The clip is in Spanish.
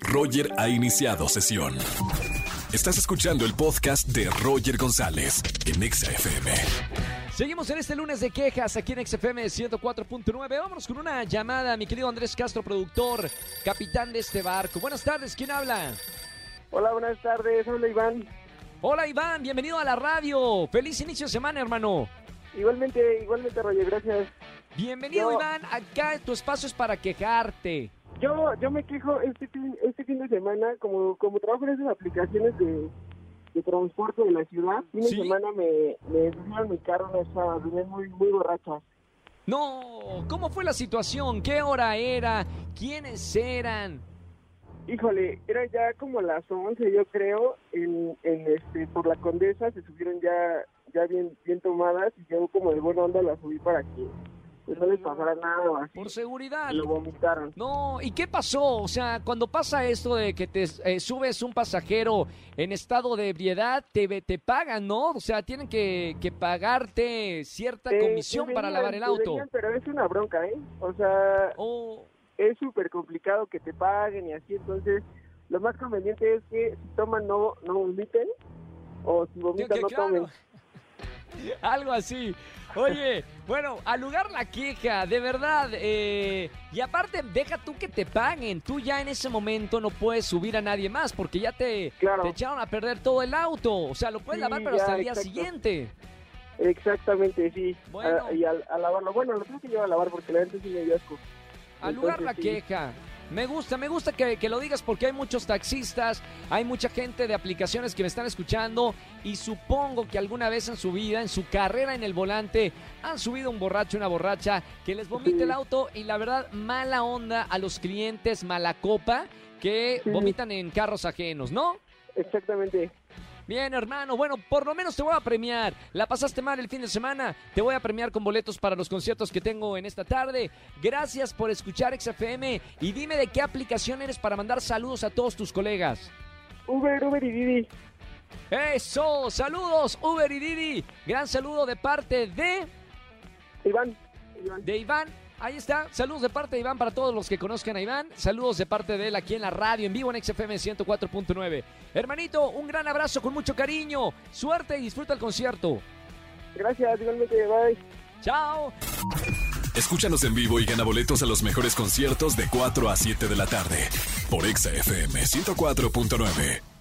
Roger ha iniciado sesión. Estás escuchando el podcast de Roger González en Exa FM. Seguimos en este lunes de quejas aquí en XFM 104.9. Vámonos con una llamada, mi querido Andrés Castro, productor, capitán de este barco. Buenas tardes, ¿quién habla? Hola, buenas tardes. Hola, Iván. Hola, Iván, bienvenido a la radio. Feliz inicio de semana, hermano. Igualmente, igualmente, Roger, gracias. Bienvenido, Yo- Iván. Acá tu espacio es para quejarte. Yo, yo me quejo este fin, este fin de semana, como, como trabajo en esas aplicaciones de, de transporte de la ciudad, fin Sí. de semana me, me subieron mi carro una chava, venía muy, muy borracha. No, ¿cómo fue la situación? ¿Qué hora era? ¿Quiénes eran? Híjole, era ya como las 11, yo creo, en, en este, por la Condesa, se subieron ya, ya bien, bien tomadas y yo como de buena onda la subí para que no les pasara nada así. Por seguridad. Y lo vomitaron. No, ¿y qué pasó? O sea, cuando pasa esto de que te eh, subes un pasajero en estado de ebriedad, te, te pagan, ¿no? O sea, tienen que, que pagarte cierta Te- comisión para lavar el auto. venían, pero es una bronca, ¿eh? O sea, Oh, es súper complicado que te paguen y así, entonces lo más conveniente es que si toman no, no vomiten o si vomitan que no claro. tomen. Algo así. Oye, bueno, al lugar la queja, de verdad. eh, y aparte, deja tú que te paguen. Tú ya en ese momento no puedes subir a nadie más porque ya te, Claro. te echaron a perder todo el auto. O sea, lo puedes Sí, lavar, pero ya, hasta el día exacto. siguiente. Exactamente, sí. Bueno. A- y al- a, lavarlo. Bueno, lo tengo que llevar a lavar porque la gente sí me dio asco. Al lugar la queja. Me gusta, me gusta que, que lo digas porque hay muchos taxistas, hay mucha gente de aplicaciones que me están escuchando y supongo que alguna vez en su vida, en su carrera en el volante, han subido un borracho, una borracha que les vomite el auto y la verdad, mala onda a los clientes, mala copa que vomitan en carros ajenos, ¿no? Exactamente. Bien, hermano. Bueno, por lo menos te voy a premiar. La pasaste mal el fin de semana. Te voy a premiar con boletos para los conciertos que tengo en esta tarde. Gracias por escuchar XFM y dime de qué aplicación eres para mandar saludos a todos tus colegas. Uber, Uber y Didi. Eso, saludos, Uber y Didi. Gran saludo de parte de, Iván. Iván. de Iván. Ahí está, saludos de parte de Iván para todos los que conozcan a Iván. Saludos de parte de él aquí en la radio, en vivo en XFM 104.9. Hermanito, un gran abrazo con mucho cariño. Suerte y disfruta el concierto. Gracias, igualmente, bye. Chao. Escúchanos en vivo y gana boletos a los mejores conciertos de 4 a 7 de la tarde por Exa FM 104.9.